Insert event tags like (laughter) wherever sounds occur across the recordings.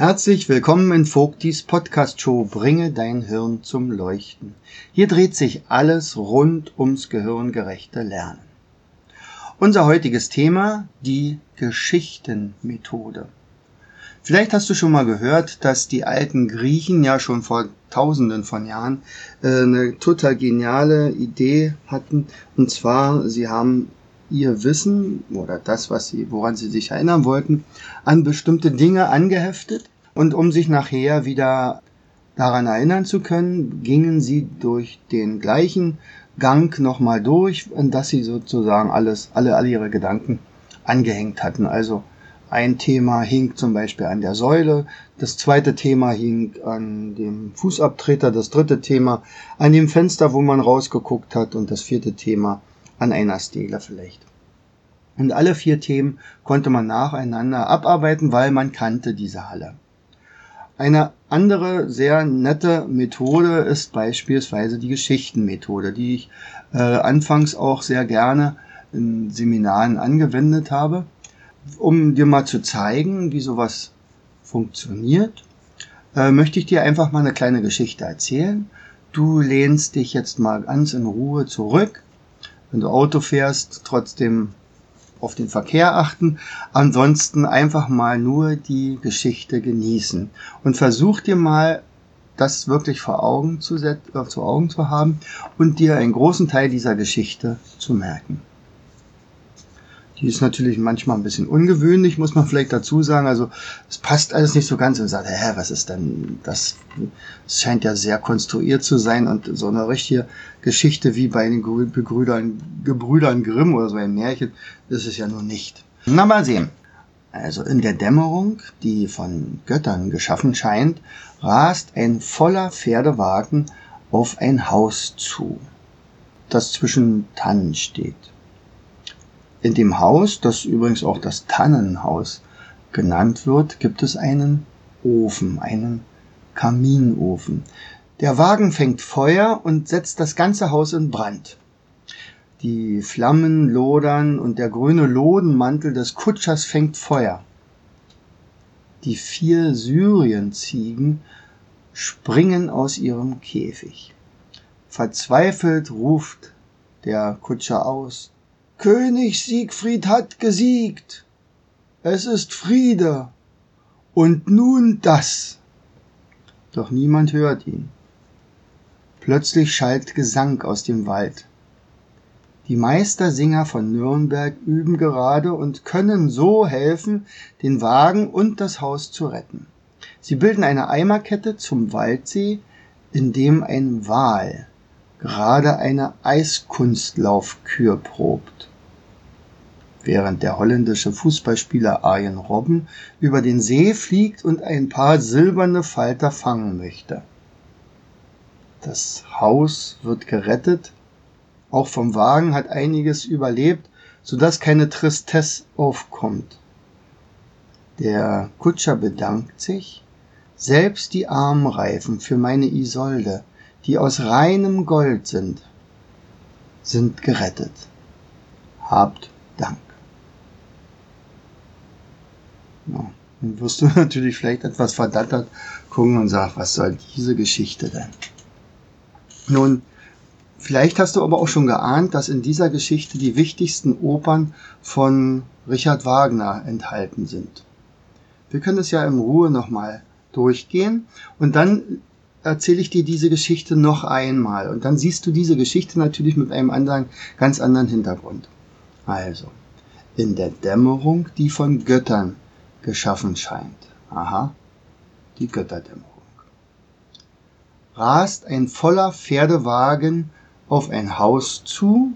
Herzlich willkommen in Vogtis Podcast Show Bringe dein Hirn zum Leuchten. Hier dreht sich alles rund ums gehirngerechte Lernen. Unser heutiges Thema, die Geschichtenmethode. Vielleicht hast du schon mal gehört, dass die alten Griechen ja schon vor tausenden von Jahren äh, eine total geniale Idee hatten. Und zwar, sie haben ihr Wissen oder das, was sie, woran sie sich erinnern wollten, an bestimmte Dinge angeheftet. Und um sich nachher wieder daran erinnern zu können, gingen sie durch den gleichen Gang nochmal durch, in das sie sozusagen alles, alle, alle ihre Gedanken angehängt hatten. Also ein Thema hing zum Beispiel an der Säule, das zweite Thema hing an dem Fußabtreter, das dritte Thema an dem Fenster, wo man rausgeguckt hat und das vierte Thema an einer Stele vielleicht. Und alle vier Themen konnte man nacheinander abarbeiten, weil man kannte diese Halle. Eine andere sehr nette Methode ist beispielsweise die Geschichtenmethode, die ich äh, anfangs auch sehr gerne in Seminaren angewendet habe um dir mal zu zeigen, wie sowas funktioniert, äh, möchte ich dir einfach mal eine kleine Geschichte erzählen. Du lehnst dich jetzt mal ganz in Ruhe zurück. Wenn du Auto fährst, trotzdem auf den Verkehr achten. Ansonsten einfach mal nur die Geschichte genießen. Und versuch dir mal das wirklich vor Augen zu, äh, zu Augen zu haben und dir einen großen Teil dieser Geschichte zu merken. Die ist natürlich manchmal ein bisschen ungewöhnlich, muss man vielleicht dazu sagen. Also es passt alles nicht so ganz und sagt, hä, was ist denn das? Es scheint ja sehr konstruiert zu sein und so eine richtige Geschichte wie bei den Gebrüdern, Gebrüdern Grimm oder so ein Märchen ist es ja nur nicht. Na mal sehen. Also in der Dämmerung, die von Göttern geschaffen scheint, rast ein voller Pferdewagen auf ein Haus zu, das zwischen Tannen steht. In dem Haus, das übrigens auch das Tannenhaus genannt wird, gibt es einen Ofen, einen Kaminofen. Der Wagen fängt Feuer und setzt das ganze Haus in Brand. Die Flammen lodern und der grüne Lodenmantel des Kutschers fängt Feuer. Die vier Syrienziegen springen aus ihrem Käfig. Verzweifelt ruft der Kutscher aus, König Siegfried hat gesiegt. Es ist Friede. Und nun das. Doch niemand hört ihn. Plötzlich schallt Gesang aus dem Wald. Die Meistersinger von Nürnberg üben gerade und können so helfen, den Wagen und das Haus zu retten. Sie bilden eine Eimerkette zum Waldsee, in dem ein Wal gerade eine Eiskunstlaufkür probt während der holländische Fußballspieler Arjen Robben über den See fliegt und ein paar silberne Falter fangen möchte. Das Haus wird gerettet, auch vom Wagen hat einiges überlebt, so dass keine Tristesse aufkommt. Der Kutscher bedankt sich, selbst die Armreifen für meine Isolde, die aus reinem Gold sind, sind gerettet. Habt Dank. Ja. Dann wirst du (laughs) natürlich vielleicht etwas verdattert gucken und sagen, was soll diese Geschichte denn? Nun, vielleicht hast du aber auch schon geahnt, dass in dieser Geschichte die wichtigsten Opern von Richard Wagner enthalten sind. Wir können es ja in Ruhe nochmal durchgehen und dann erzähle ich dir diese Geschichte noch einmal und dann siehst du diese Geschichte natürlich mit einem anderen, ganz anderen Hintergrund. Also, in der Dämmerung, die von Göttern geschaffen scheint. Aha, die Götterdämmerung. Rast ein voller Pferdewagen auf ein Haus zu,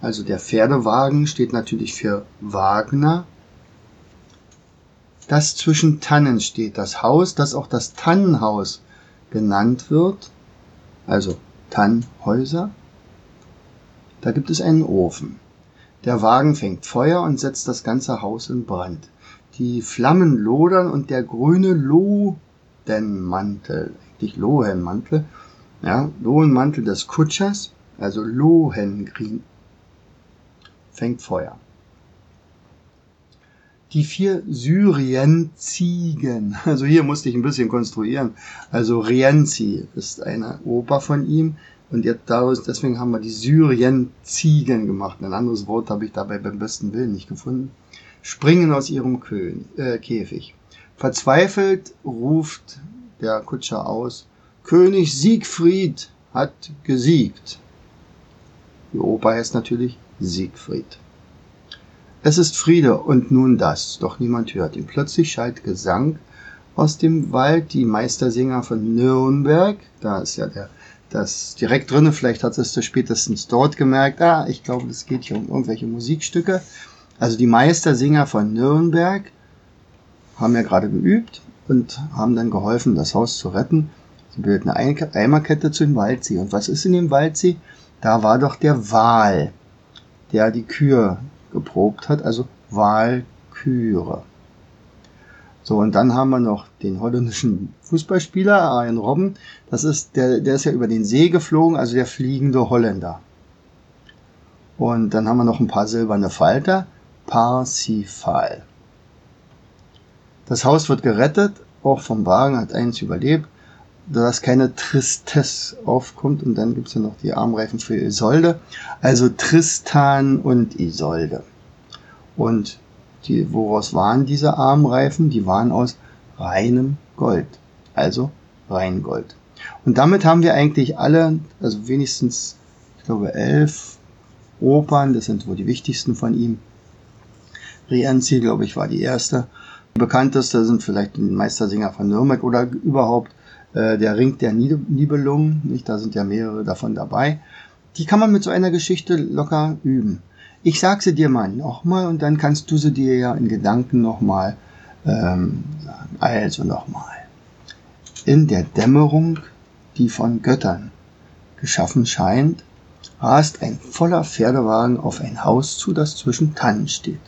Also der Pferdewagen steht natürlich für Wagner. Das zwischen Tannen steht, das Haus, das auch das Tannenhaus genannt wird, also Tannhäuser. Da gibt es einen Ofen. Der Wagen fängt Feuer und setzt das ganze Haus in Brand. Die Flammen lodern und der grüne Lodenmantel, eigentlich Lohenmantel, ja, Lohenmantel des Kutschers, also Lohengrin, fängt Feuer. Die vier Syrienziegen, (laughs) also hier musste ich ein bisschen konstruieren. Also Rienzi ist eine Oper von ihm und daraus, deswegen haben wir die Syrienziegen gemacht. Ein anderes Wort habe ich dabei beim besten Willen nicht gefunden. Springen aus ihrem König, äh, Käfig. Verzweifelt ruft der Kutscher aus, König Siegfried hat gesiegt. Die Oper heißt natürlich Siegfried. Es ist Friede und nun das, doch niemand hört ihn. Plötzlich schallt Gesang aus dem Wald, die Meistersinger von Nürnberg, da ist ja der, das direkt drinne, vielleicht hat es spätestens dort gemerkt, ah, ich glaube, es geht hier um irgendwelche Musikstücke. Also die Meistersinger von Nürnberg haben ja gerade geübt und haben dann geholfen, das Haus zu retten. Sie bilden eine Eimerkette zu dem Waldsee. Und was ist in dem Waldsee? Da war doch der Wal, der die Kühe geprobt hat, also Walküre. So, und dann haben wir noch den holländischen Fußballspieler, Arjen Robben. Das ist, der, der ist ja über den See geflogen, also der fliegende Holländer. Und dann haben wir noch ein paar silberne Falter. Parsifal. Das Haus wird gerettet, auch vom Wagen hat eins überlebt dass keine Tristesse aufkommt. Und dann gibt's ja noch die Armreifen für Isolde. Also Tristan und Isolde. Und die, woraus waren diese Armreifen? Die waren aus reinem Gold. Also Reingold. Und damit haben wir eigentlich alle, also wenigstens, ich glaube, elf Opern, das sind wohl die wichtigsten von ihm. Rienzi, glaube ich, war die erste. Die bekannteste sind vielleicht die Meistersinger von Nürnberg oder überhaupt äh, der Ring der Nibelungen, nicht? da sind ja mehrere davon dabei. Die kann man mit so einer Geschichte locker üben. Ich sag sie dir mal nochmal und dann kannst du sie dir ja in Gedanken nochmal ähm, sagen. Also nochmal. In der Dämmerung, die von Göttern geschaffen scheint, rast ein voller Pferdewagen auf ein Haus zu, das zwischen Tannen steht.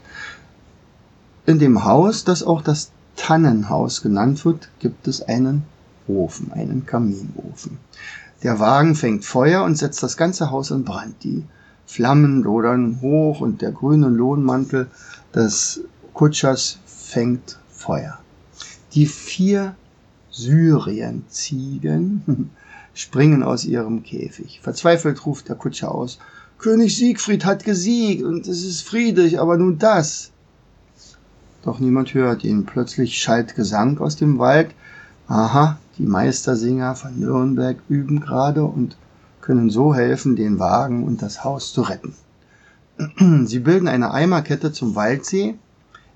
In dem Haus, das auch das Tannenhaus genannt wird, gibt es einen Ofen, einen Kaminofen. Der Wagen fängt Feuer und setzt das ganze Haus in Brand. Die Flammen lodern hoch und der grüne Lohnmantel des Kutschers fängt Feuer. Die vier Syrienziegen (laughs) springen aus ihrem Käfig. Verzweifelt ruft der Kutscher aus, König Siegfried hat gesiegt und es ist friedlich, aber nun das. Doch niemand hört ihn. Plötzlich schallt Gesang aus dem Wald. Aha, die Meistersinger von Nürnberg üben gerade und können so helfen, den Wagen und das Haus zu retten. (clears throat) Sie bilden eine Eimerkette zum Waldsee,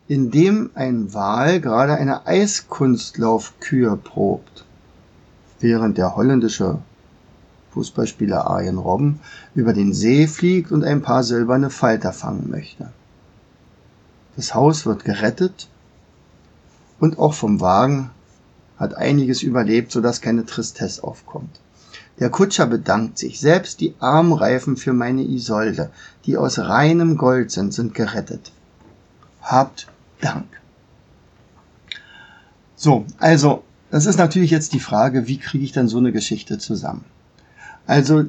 in dem ein Wal gerade eine Eiskunstlaufkür probt, während der holländische Fußballspieler Arjen Robben über den See fliegt und ein paar silberne Falter fangen möchte. Das Haus wird gerettet und auch vom Wagen hat einiges überlebt, sodass keine Tristesse aufkommt. Der Kutscher bedankt sich. Selbst die Armreifen für meine Isolde, die aus reinem Gold sind, sind gerettet. Habt Dank. So, also, das ist natürlich jetzt die Frage, wie kriege ich dann so eine Geschichte zusammen? Also,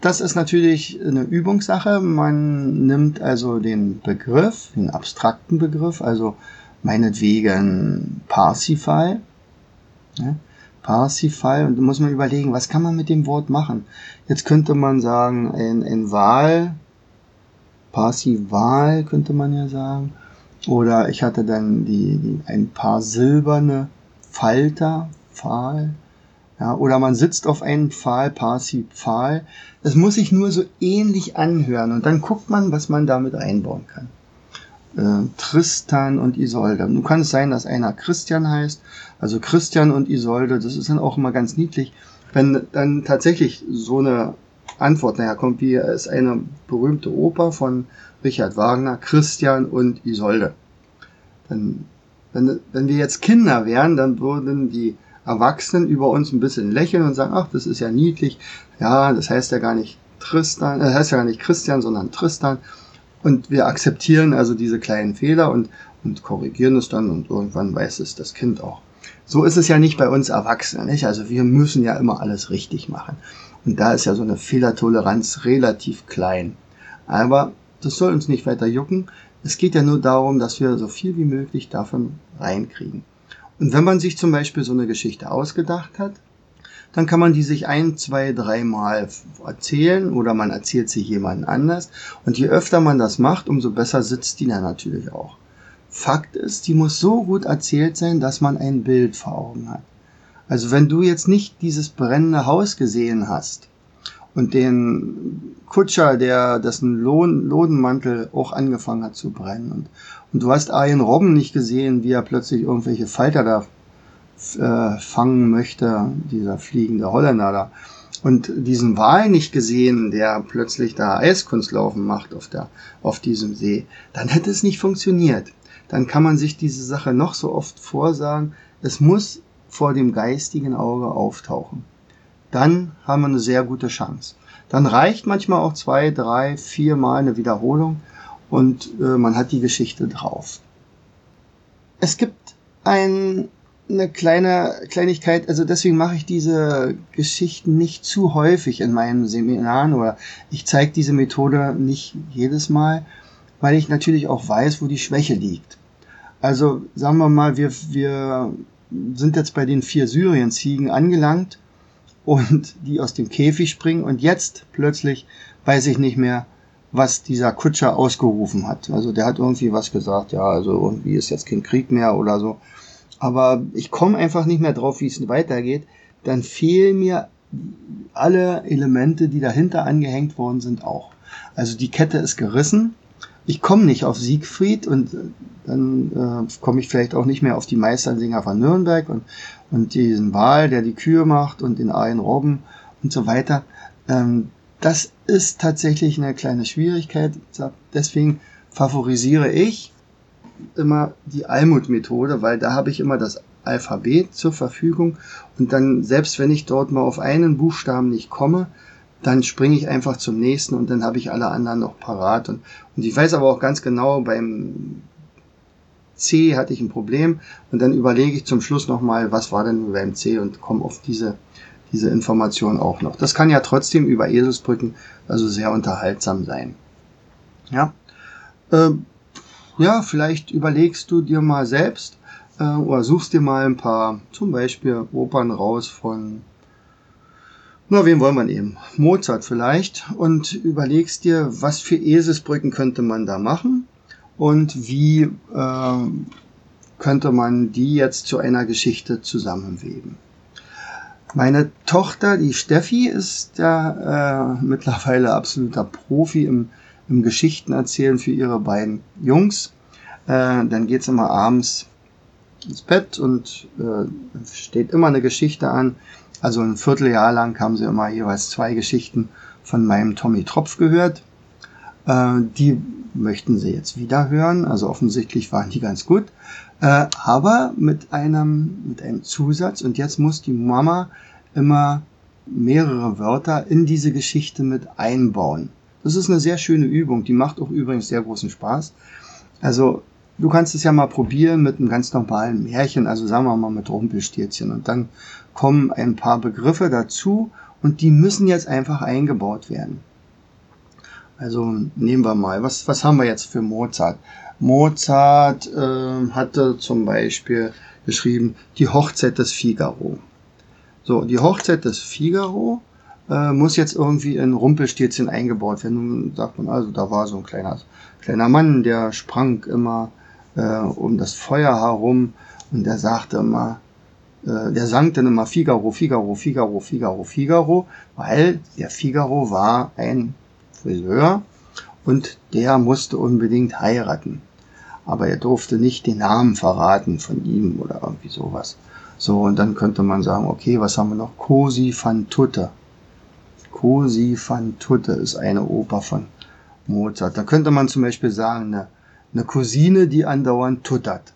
das ist natürlich eine Übungssache. Man nimmt also den Begriff, den abstrakten Begriff, also meinetwegen Parsifal, Ne? Parsifal, und da muss man überlegen, was kann man mit dem Wort machen? Jetzt könnte man sagen, ein, ein Wahl, Parsival könnte man ja sagen. Oder ich hatte dann die, die, ein paar silberne Falter, Pfahl. Ja, oder man sitzt auf einem Pfahl, Parsifal. Das muss sich nur so ähnlich anhören und dann guckt man, was man damit einbauen kann äh, Tristan und Isolde. Nun kann es sein, dass einer Christian heißt, also Christian und Isolde, das ist dann auch immer ganz niedlich, wenn dann tatsächlich so eine Antwort. Naja, kommt wie ist eine berühmte Oper von Richard Wagner, Christian und Isolde. Dann, wenn, wenn wir jetzt Kinder wären, dann würden die Erwachsenen über uns ein bisschen lächeln und sagen, ach, das ist ja niedlich. Ja, das heißt ja gar nicht Tristan, das heißt ja gar nicht Christian, sondern Tristan. Und wir akzeptieren also diese kleinen Fehler und, und korrigieren es dann und irgendwann weiß es das Kind auch. So ist es ja nicht bei uns Erwachsenen, nicht? Also wir müssen ja immer alles richtig machen. Und da ist ja so eine Fehlertoleranz relativ klein. Aber das soll uns nicht weiter jucken. Es geht ja nur darum, dass wir so viel wie möglich davon reinkriegen. Und wenn man sich zum Beispiel so eine Geschichte ausgedacht hat, dann kann man die sich ein, zwei, dreimal erzählen oder man erzählt sie jemandem anders. Und je öfter man das macht, umso besser sitzt die dann natürlich auch. Fakt ist, die muss so gut erzählt sein, dass man ein Bild vor Augen hat. Also wenn du jetzt nicht dieses brennende Haus gesehen hast und den Kutscher, der dessen Lohn, Lodenmantel auch angefangen hat zu brennen und, und du hast Arjen Robben nicht gesehen, wie er plötzlich irgendwelche Falter da äh, fangen möchte, dieser fliegende Holländer da. Und diesen Wal nicht gesehen, der plötzlich da Eiskunstlaufen macht auf, der, auf diesem See, dann hätte es nicht funktioniert. Dann kann man sich diese Sache noch so oft vorsagen. Es muss vor dem geistigen Auge auftauchen. Dann haben wir eine sehr gute Chance. Dann reicht manchmal auch zwei, drei, vier Mal eine Wiederholung und äh, man hat die Geschichte drauf. Es gibt ein, eine kleine Kleinigkeit, also deswegen mache ich diese Geschichten nicht zu häufig in meinen Seminaren oder ich zeige diese Methode nicht jedes Mal, weil ich natürlich auch weiß, wo die Schwäche liegt. Also sagen wir mal, wir, wir sind jetzt bei den vier Syrienziegen angelangt und die aus dem Käfig springen und jetzt plötzlich weiß ich nicht mehr, was dieser Kutscher ausgerufen hat. Also der hat irgendwie was gesagt, ja, also irgendwie ist jetzt kein Krieg mehr oder so. Aber ich komme einfach nicht mehr drauf, wie es weitergeht. Dann fehlen mir alle Elemente, die dahinter angehängt worden sind, auch. Also die Kette ist gerissen ich komme nicht auf Siegfried und äh, dann äh, komme ich vielleicht auch nicht mehr auf die Meistersinger von Nürnberg und, und diesen Wahl, der die Kühe macht und den einen Robben und so weiter. Ähm, das ist tatsächlich eine kleine Schwierigkeit. Deswegen favorisiere ich immer die Almut-Methode, weil da habe ich immer das Alphabet zur Verfügung und dann, selbst wenn ich dort mal auf einen Buchstaben nicht komme, dann springe ich einfach zum nächsten und dann habe ich alle anderen noch parat. Und, und ich weiß aber auch ganz genau, beim C hatte ich ein Problem und dann überlege ich zum Schluss nochmal, was war denn beim C und komme auf diese, diese Information auch noch. Das kann ja trotzdem über Eselsbrücken also sehr unterhaltsam sein. Ja, äh, ja vielleicht überlegst du dir mal selbst äh, oder suchst dir mal ein paar, zum Beispiel Opern raus von na, wen wollen wir nehmen? Mozart vielleicht und überlegst dir, was für Eselsbrücken könnte man da machen und wie äh, könnte man die jetzt zu einer Geschichte zusammenweben. Meine Tochter, die Steffi, ist ja äh, mittlerweile absoluter Profi im, im Geschichtenerzählen für ihre beiden Jungs. Äh, dann geht's immer abends ins Bett und äh, steht immer eine Geschichte an, also ein Vierteljahr lang haben sie immer jeweils zwei Geschichten von meinem Tommy Tropf gehört. Äh, die möchten sie jetzt wieder hören. Also offensichtlich waren die ganz gut. Äh, aber mit einem, mit einem Zusatz. Und jetzt muss die Mama immer mehrere Wörter in diese Geschichte mit einbauen. Das ist eine sehr schöne Übung. Die macht auch übrigens sehr großen Spaß. Also du kannst es ja mal probieren mit einem ganz normalen Märchen, also sagen wir mal mit Rumpelstilzchen. Und dann kommen ein paar Begriffe dazu und die müssen jetzt einfach eingebaut werden. Also nehmen wir mal, was, was haben wir jetzt für Mozart? Mozart äh, hatte zum Beispiel geschrieben die Hochzeit des Figaro. So, die Hochzeit des Figaro äh, muss jetzt irgendwie in Rumpelstilzchen eingebaut werden. Nun sagt man also, da war so ein kleiner, kleiner Mann, der sprang immer äh, um das Feuer herum und der sagte immer, äh, der sang dann immer Figaro, Figaro, Figaro, Figaro, Figaro, weil der Figaro war ein Friseur und der musste unbedingt heiraten. Aber er durfte nicht den Namen verraten von ihm oder irgendwie sowas. So, und dann könnte man sagen, okay, was haben wir noch? Cosi van Tutte. Cosi fan tutte ist eine Oper von Mozart. Da könnte man zum Beispiel sagen, eine, eine Cousine, die andauernd tuttert.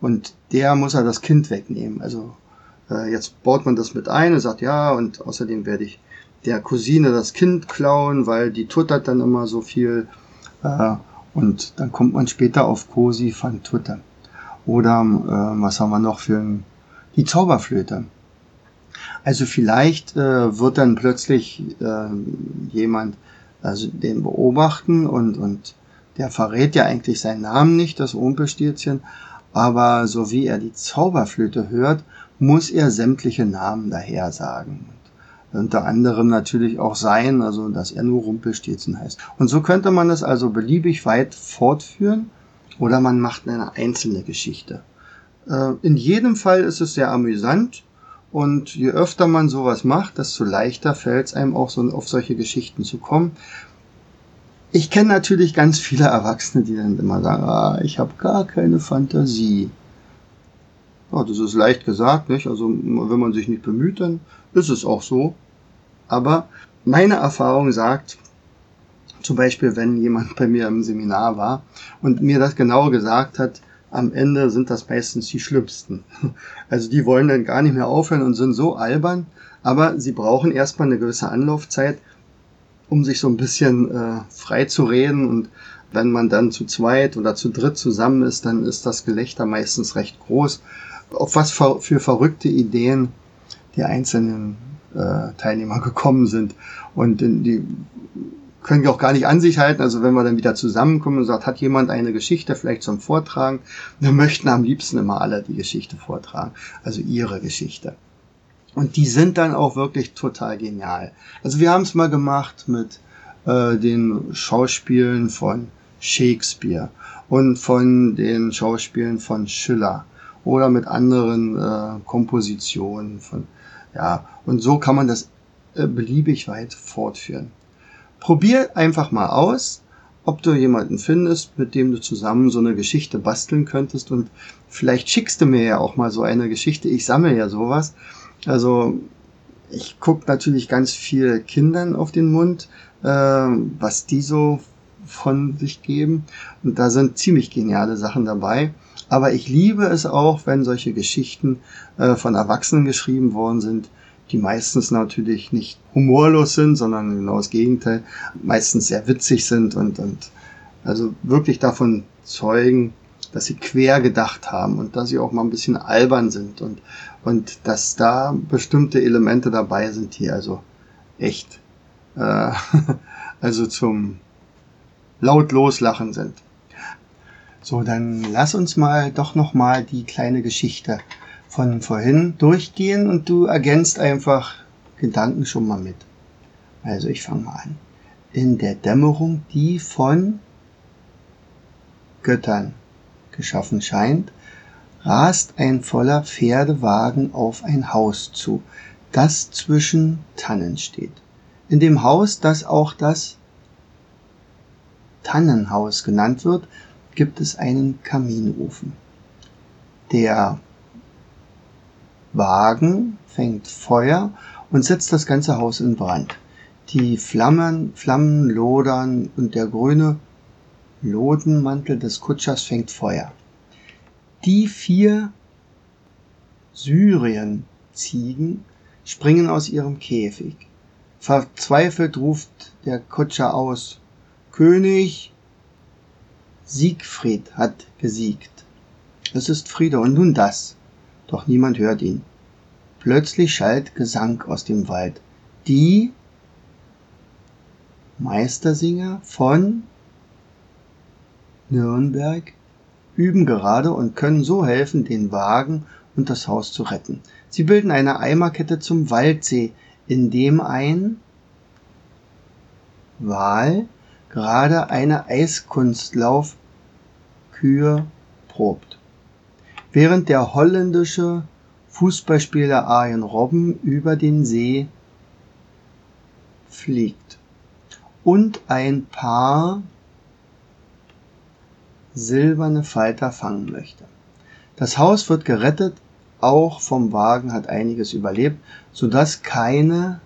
Und der muss er das Kind wegnehmen. Also äh, jetzt baut man das mit ein und sagt, ja, und außerdem werde ich der Cousine das Kind klauen, weil die tuttert dann immer so viel. Äh, und dann kommt man später auf Cosi van Tutte. Oder äh, was haben wir noch für ein, die Zauberflöte. Also vielleicht äh, wird dann plötzlich äh, jemand also den beobachten und, und der verrät ja eigentlich seinen Namen nicht, das Rumpelstilzchen, aber so wie er die Zauberflöte hört, muss er sämtliche Namen daher sagen. Unter anderem natürlich auch sein, also dass er nur Rumpelstilzchen heißt. Und so könnte man es also beliebig weit fortführen oder man macht eine einzelne Geschichte. Äh, in jedem Fall ist es sehr amüsant und je öfter man sowas macht, desto leichter fällt es einem auch so auf solche Geschichten zu kommen. Ich kenne natürlich ganz viele Erwachsene, die dann immer sagen, ah, ich habe gar keine Fantasie. Ja, das ist leicht gesagt, nicht? Also wenn man sich nicht bemüht, dann ist es auch so. Aber meine Erfahrung sagt, zum Beispiel, wenn jemand bei mir im Seminar war und mir das genau gesagt hat, am Ende sind das meistens die schlimmsten. (laughs) Also die wollen dann gar nicht mehr aufhören und sind so albern, aber sie brauchen erstmal eine gewisse Anlaufzeit, um sich so ein bisschen äh, frei zu reden und wenn man dann zu zweit oder zu dritt zusammen ist, dann ist das Gelächter meistens recht groß. Auf was für verrückte Ideen die einzelnen äh, Teilnehmer (laughs) gekommen sind. Und die können wir auch gar nicht an sich halten. Also wenn wir dann wieder zusammenkommen und sagt, hat jemand eine Geschichte vielleicht zum Vortragen, wir möchten am liebsten immer alle die Geschichte vortragen, also ihre Geschichte. Und die sind dann auch wirklich total genial. Also wir haben es mal gemacht mit äh, den Schauspielen von Shakespeare und von den Schauspielen von Schiller oder mit anderen äh, Kompositionen von ja und so kann man das äh, beliebig weit fortführen. Probier einfach mal aus, ob du jemanden findest, mit dem du zusammen so eine Geschichte basteln könntest und vielleicht schickst du mir ja auch mal so eine Geschichte. Ich sammle ja sowas. Also ich gucke natürlich ganz viel Kindern auf den Mund, äh, was die so von sich geben. Und da sind ziemlich geniale Sachen dabei. Aber ich liebe es auch, wenn solche Geschichten äh, von Erwachsenen geschrieben worden sind, die meistens natürlich nicht humorlos sind, sondern genau das Gegenteil, meistens sehr witzig sind und, und also wirklich davon zeugen, dass sie quer gedacht haben und dass sie auch mal ein bisschen albern sind und, und dass da bestimmte Elemente dabei sind, die also echt, äh, (laughs) also zum laut loslachen sind. So, dann lass uns mal doch noch mal die kleine Geschichte von vorhin durchgehen und du ergänzt einfach Gedanken schon mal mit. Also ich fange mal an. In der Dämmerung, die von Göttern geschaffen scheint, rast ein voller Pferdewagen auf ein Haus zu, das zwischen Tannen steht. In dem Haus, das auch das Tannenhaus genannt wird, gibt es einen Kaminofen. Der Wagen fängt Feuer und setzt das ganze Haus in Brand. Die Flammen, Flammen lodern und der grüne Lodenmantel des Kutschers fängt Feuer. Die vier Syrienziegen springen aus ihrem Käfig. Verzweifelt ruft der Kutscher aus, König, Siegfried hat gesiegt. Es ist Friede und nun das doch niemand hört ihn. Plötzlich schallt Gesang aus dem Wald. Die Meistersinger von Nürnberg üben gerade und können so helfen, den Wagen und das Haus zu retten. Sie bilden eine Eimerkette zum Waldsee, in dem ein Wal gerade eine Eiskunstlauf Kühe probt während der holländische Fußballspieler Arjen Robben über den See fliegt und ein paar silberne Falter fangen möchte. Das Haus wird gerettet, auch vom Wagen hat einiges überlebt, sodass keine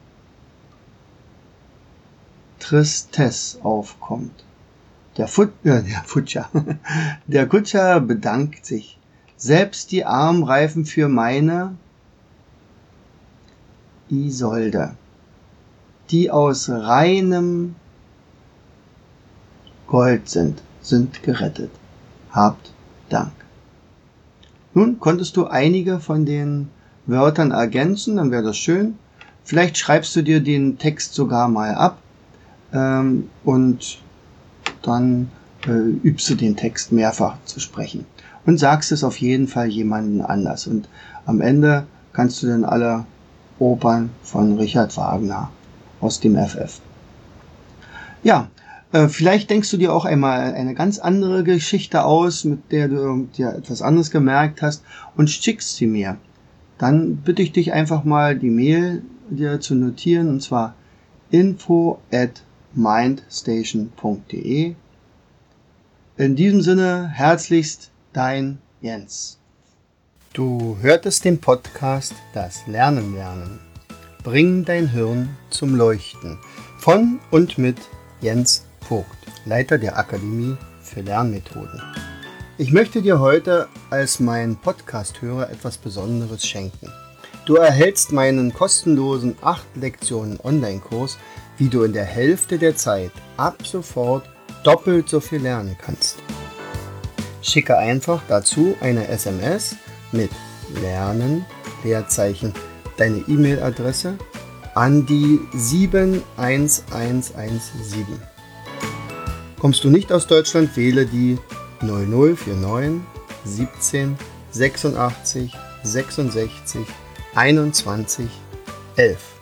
Tristesse aufkommt. Der, Fut äh, der Futscher, (laughs) der Kutscher bedankt sich. Selbst die Armreifen für meine Isolde, die aus reinem Gold sind, sind gerettet. Habt Dank. Nun konntest du einige von den Wörtern ergänzen, dann wäre das schön. Vielleicht schreibst du dir den Text sogar mal ab ähm, und dann äh, übst du den Text mehrfach zu sprechen und sagst es auf jeden Fall jemanden anders. Und am Ende kannst du dann alle Opern von Richard Wagner aus dem FF. Ja, äh, vielleicht denkst du dir auch einmal eine ganz andere Geschichte aus, mit der du dir etwas anderes gemerkt hast und schickst sie mir. Dann bitte ich dich einfach mal die Mail dir zu notieren und zwar info at mindstation.de. In diesem Sinne herzlichst dein Jens. Du hörtest den Podcast Das Lernen lernen. Bring dein Hirn zum Leuchten von und mit Jens Vogt, Leiter der Akademie für Lernmethoden. Ich möchte dir heute als mein Podcast-Hörer etwas Besonderes schenken. Du erhältst meinen kostenlosen 8 Lektionen Online-Kurs, wie du in der Hälfte der Zeit ab sofort doppelt so viel lernen kannst. Schicke einfach dazu eine SMS mit Lernen, Leerzeichen, deine E-Mail-Adresse an die 71117. Kommst du nicht aus Deutschland, wähle die 0049 17 86 66 21 11.